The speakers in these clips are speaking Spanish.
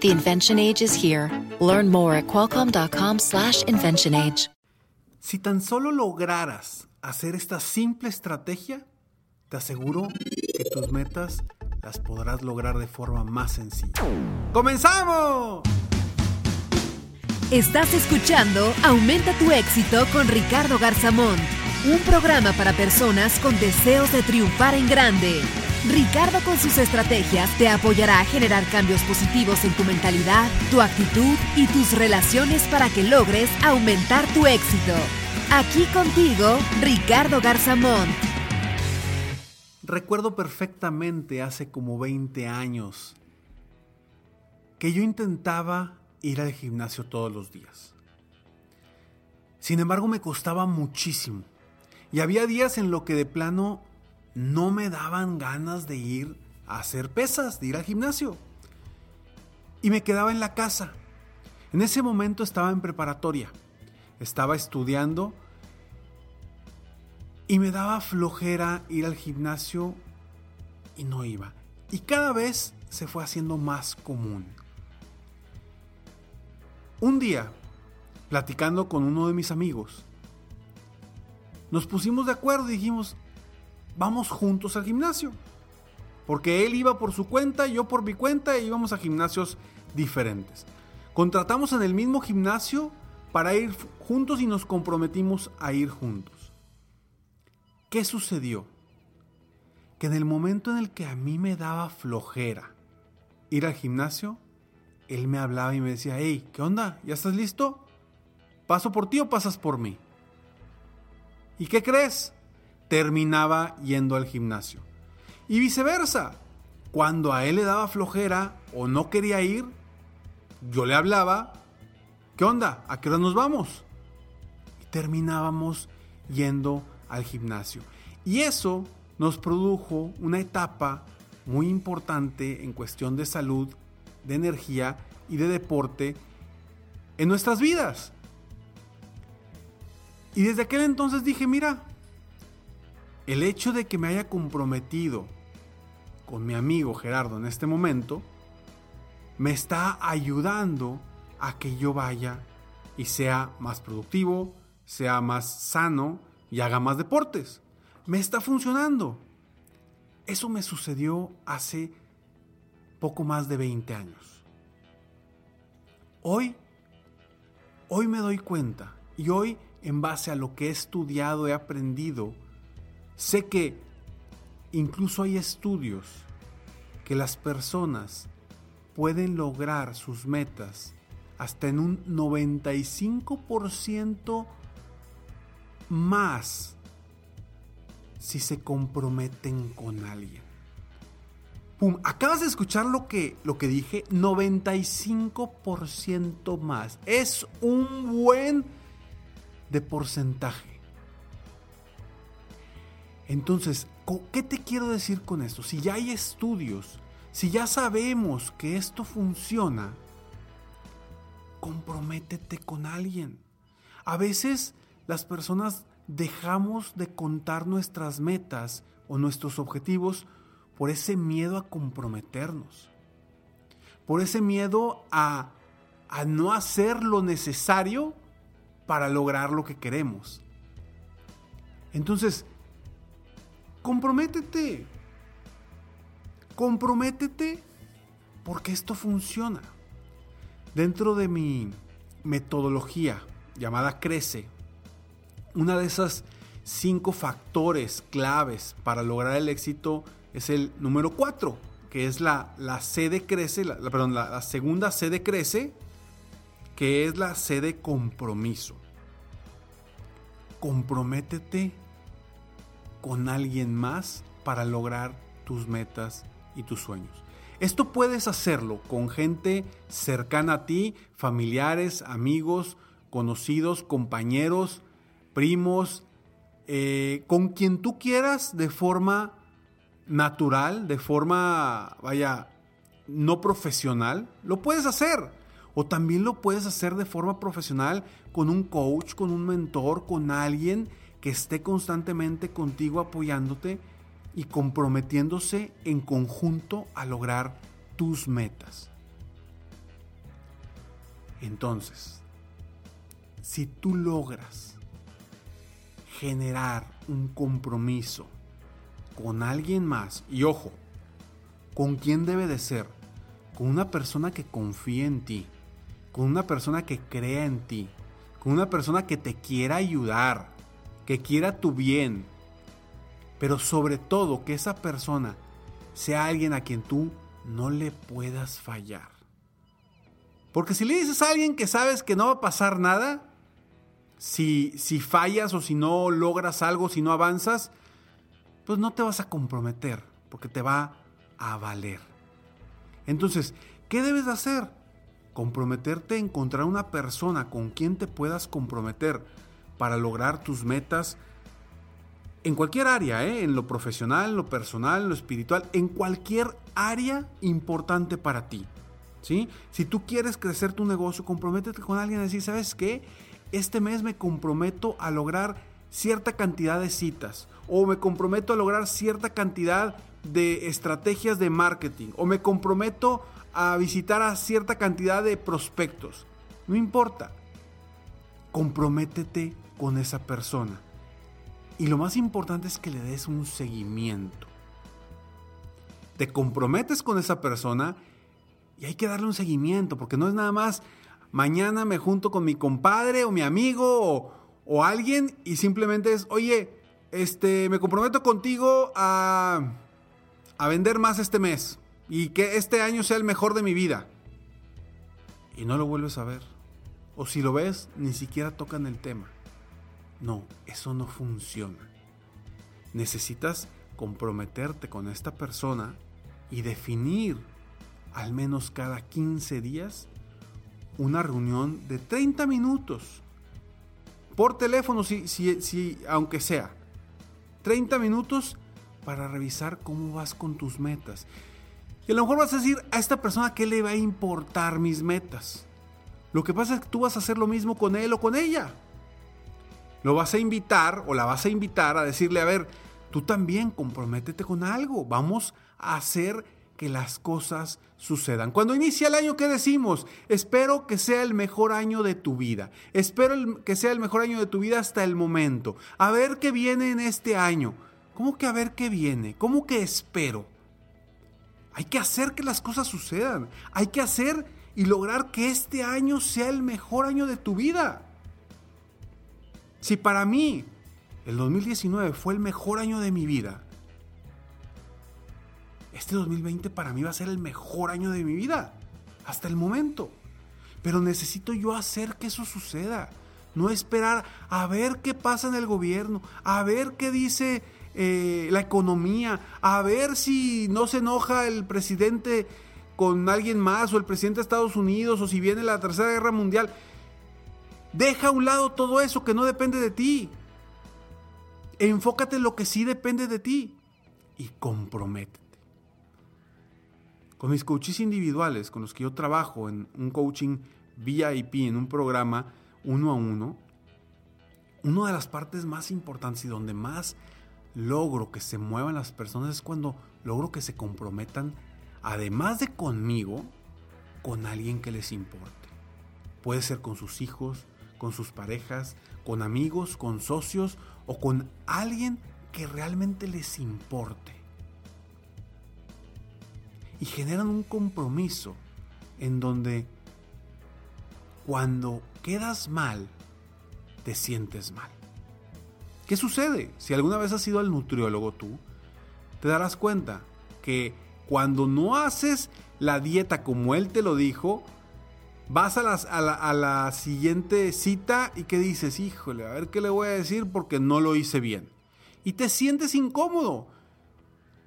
The invention age is here. Learn more at qualcomm.com/slash invention age. Si tan solo lograras hacer esta simple estrategia, te aseguro que tus metas las podrás lograr de forma más sencilla. ¡Comenzamos! Estás escuchando Aumenta tu éxito con Ricardo Garzamón, un programa para personas con deseos de triunfar en grande. Ricardo con sus estrategias te apoyará a generar cambios positivos en tu mentalidad, tu actitud y tus relaciones para que logres aumentar tu éxito. Aquí contigo, Ricardo Garzamón. Recuerdo perfectamente hace como 20 años que yo intentaba ir al gimnasio todos los días. Sin embargo, me costaba muchísimo. Y había días en lo que de plano no me daban ganas de ir a hacer pesas, de ir al gimnasio. Y me quedaba en la casa. En ese momento estaba en preparatoria. Estaba estudiando y me daba flojera ir al gimnasio y no iba. Y cada vez se fue haciendo más común. Un día, platicando con uno de mis amigos, nos pusimos de acuerdo y dijimos, vamos juntos al gimnasio. Porque él iba por su cuenta, yo por mi cuenta e íbamos a gimnasios diferentes. Contratamos en el mismo gimnasio para ir juntos y nos comprometimos a ir juntos. ¿Qué sucedió? Que en el momento en el que a mí me daba flojera ir al gimnasio, él me hablaba y me decía, hey, ¿qué onda? ¿Ya estás listo? ¿Paso por ti o pasas por mí? ¿Y qué crees? Terminaba yendo al gimnasio. Y viceversa. Cuando a él le daba flojera o no quería ir, yo le hablaba, ¿qué onda? ¿A qué hora nos vamos? Y terminábamos yendo al gimnasio. Y eso nos produjo una etapa muy importante en cuestión de salud de energía y de deporte en nuestras vidas. Y desde aquel entonces dije, mira, el hecho de que me haya comprometido con mi amigo Gerardo en este momento, me está ayudando a que yo vaya y sea más productivo, sea más sano y haga más deportes. Me está funcionando. Eso me sucedió hace poco más de 20 años. Hoy, hoy me doy cuenta y hoy en base a lo que he estudiado, he aprendido, sé que incluso hay estudios que las personas pueden lograr sus metas hasta en un 95% más si se comprometen con alguien. Acabas de escuchar lo que, lo que dije, 95% más. Es un buen de porcentaje. Entonces, ¿qué te quiero decir con esto? Si ya hay estudios, si ya sabemos que esto funciona, comprométete con alguien. A veces las personas dejamos de contar nuestras metas o nuestros objetivos por ese miedo a comprometernos, por ese miedo a, a no hacer lo necesario para lograr lo que queremos. Entonces, comprométete, comprométete porque esto funciona. Dentro de mi metodología llamada Crece, una de esas cinco factores claves para lograr el éxito es el número 4, que es la, la C de crece, la, perdón, la, segunda C de crece, que es la C de compromiso. Comprométete con alguien más para lograr tus metas y tus sueños. Esto puedes hacerlo con gente cercana a ti, familiares, amigos, conocidos, compañeros, primos, eh, con quien tú quieras de forma natural, de forma, vaya, no profesional, lo puedes hacer. O también lo puedes hacer de forma profesional con un coach, con un mentor, con alguien que esté constantemente contigo apoyándote y comprometiéndose en conjunto a lograr tus metas. Entonces, si tú logras generar un compromiso con alguien más, y ojo, ¿con quién debe de ser? Con una persona que confíe en ti, con una persona que crea en ti, con una persona que te quiera ayudar, que quiera tu bien, pero sobre todo que esa persona sea alguien a quien tú no le puedas fallar. Porque si le dices a alguien que sabes que no va a pasar nada, si, si fallas o si no logras algo, si no avanzas, pues no te vas a comprometer, porque te va a valer. Entonces, ¿qué debes hacer? Comprometerte a encontrar una persona con quien te puedas comprometer para lograr tus metas en cualquier área, ¿eh? en lo profesional, lo personal, en lo espiritual, en cualquier área importante para ti. ¿sí? Si tú quieres crecer tu negocio, comprométete con alguien y decir, ¿sabes qué? Este mes me comprometo a lograr cierta cantidad de citas o me comprometo a lograr cierta cantidad de estrategias de marketing o me comprometo a visitar a cierta cantidad de prospectos. No importa. Comprométete con esa persona. Y lo más importante es que le des un seguimiento. Te comprometes con esa persona y hay que darle un seguimiento, porque no es nada más mañana me junto con mi compadre o mi amigo o, alguien y simplemente es, oye, este, me comprometo contigo a, a vender más este mes y que este año sea el mejor de mi vida. Y no lo vuelves a ver. O si lo ves, ni siquiera tocan el tema. No, eso no funciona. Necesitas comprometerte con esta persona y definir al menos cada 15 días una reunión de 30 minutos. Por teléfono, si, si, aunque sea. 30 minutos para revisar cómo vas con tus metas. Y a lo mejor vas a decir a esta persona que le va a importar mis metas. Lo que pasa es que tú vas a hacer lo mismo con él o con ella. Lo vas a invitar o la vas a invitar a decirle, a ver, tú también comprométete con algo. Vamos a hacer que las cosas sucedan. Cuando inicia el año, ¿qué decimos? Espero que sea el mejor año de tu vida. Espero que sea el mejor año de tu vida hasta el momento. A ver qué viene en este año. ¿Cómo que a ver qué viene? ¿Cómo que espero? Hay que hacer que las cosas sucedan. Hay que hacer y lograr que este año sea el mejor año de tu vida. Si para mí el 2019 fue el mejor año de mi vida, este 2020 para mí va a ser el mejor año de mi vida, hasta el momento. Pero necesito yo hacer que eso suceda. No esperar a ver qué pasa en el gobierno, a ver qué dice eh, la economía, a ver si no se enoja el presidente con alguien más o el presidente de Estados Unidos o si viene la tercera guerra mundial. Deja a un lado todo eso que no depende de ti. Enfócate en lo que sí depende de ti y comprométete. Con mis coaches individuales, con los que yo trabajo en un coaching VIP, en un programa uno a uno, una de las partes más importantes y donde más logro que se muevan las personas es cuando logro que se comprometan, además de conmigo, con alguien que les importe. Puede ser con sus hijos, con sus parejas, con amigos, con socios o con alguien que realmente les importe. Y generan un compromiso en donde cuando quedas mal, te sientes mal. ¿Qué sucede? Si alguna vez has ido al nutriólogo tú, te darás cuenta que cuando no haces la dieta como él te lo dijo, vas a, a, la, siguiente cita y que dices, híjole, a ver qué le voy a decir porque no lo hice bien. Y te sientes incómodo.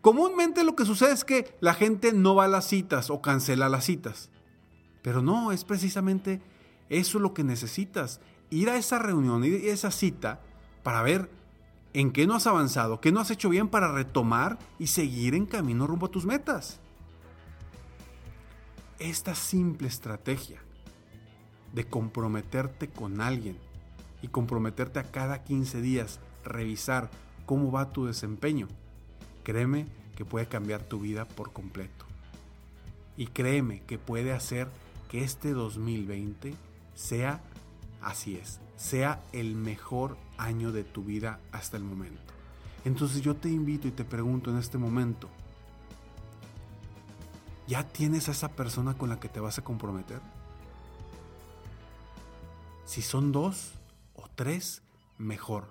Comúnmente lo que sucede es que la gente no va a las citas o cancela las citas. Pero no, es precisamente eso lo que necesitas. ir a esa reunión, ir a esa cita para ver en qué no has avanzado, qué no has hecho bien para retomar y seguir en camino rumbo a tus metas. Esta simple estrategia de comprometerte con alguien y comprometerte a cada 15 días, revisar cómo va tu desempeño, créeme que puede cambiar tu vida por completo. Y créeme que puede hacer que este 2020 sea, así es, sea el mejor año de tu vida hasta el momento. Entonces yo te invito y te pregunto en este momento, ¿ya tienes a esa persona con la que te vas a comprometer? Si son dos o tres, mejor.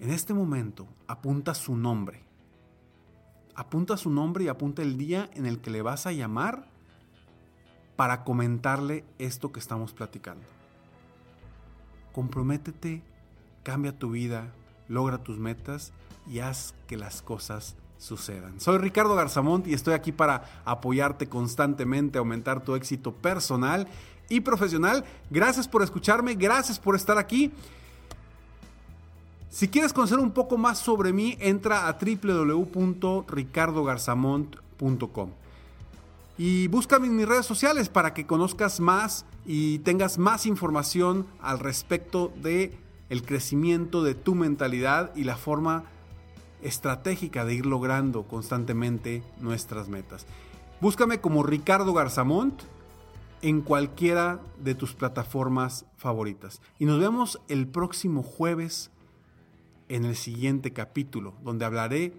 En este momento apunta su nombre. Apunta su nombre y apunta el día en el que le vas a llamar para comentarle esto que estamos platicando. Comprométete, cambia tu vida, logra tus metas y haz que las cosas sucedan. Soy Ricardo Garzamont y estoy aquí para apoyarte constantemente, aumentar tu éxito personal y profesional. Gracias por escucharme, gracias por estar aquí. Si quieres conocer un poco más sobre mí, entra a www.ricardogarzamont.com y búscame en mis redes sociales para que conozcas más y tengas más información al respecto de el crecimiento de tu mentalidad y la forma estratégica de ir logrando constantemente nuestras metas. Búscame como Ricardo Garzamont en cualquiera de tus plataformas favoritas. Y nos vemos el próximo jueves en el siguiente capítulo, donde hablaré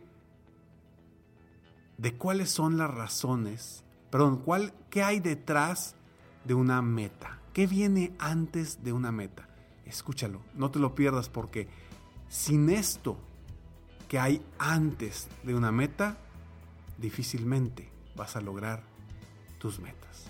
de cuáles son las razones perdón, ¿cuál, ¿qué hay detrás de una meta? ¿Qué viene antes de una meta? Escúchalo, no te lo pierdas porque sin esto que hay antes de una meta, difícilmente vas a lograr tus metas.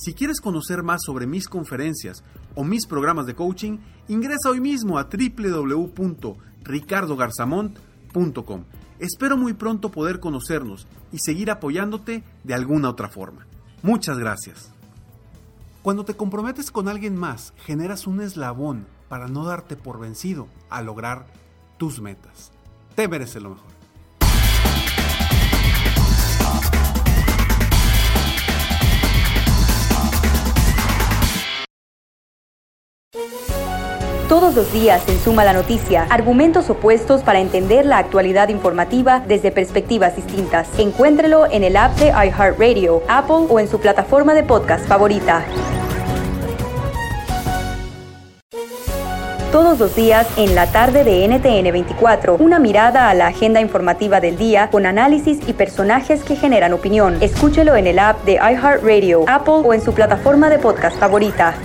Si quieres conocer más sobre mis conferencias o mis programas de coaching, ingresa hoy mismo a www.ricardogarzamont.com Espero muy pronto poder conocernos y seguir apoyándote de alguna otra forma. Muchas gracias. Cuando te comprometes con alguien más, generas un eslabón para no darte por vencido a lograr tus metas. Te mereces lo mejor. Todos los días en Suma la Noticia, argumentos opuestos para entender la actualidad informativa desde perspectivas distintas. Encuéntrelo en el app de iHeartRadio, Apple o en su plataforma de podcast favorita. Todos los días en la tarde de NTN 24, una mirada a la agenda informativa del día con análisis y personajes que generan opinión. Escúchelo en el app de iHeartRadio, Apple o en su plataforma de podcast favorita.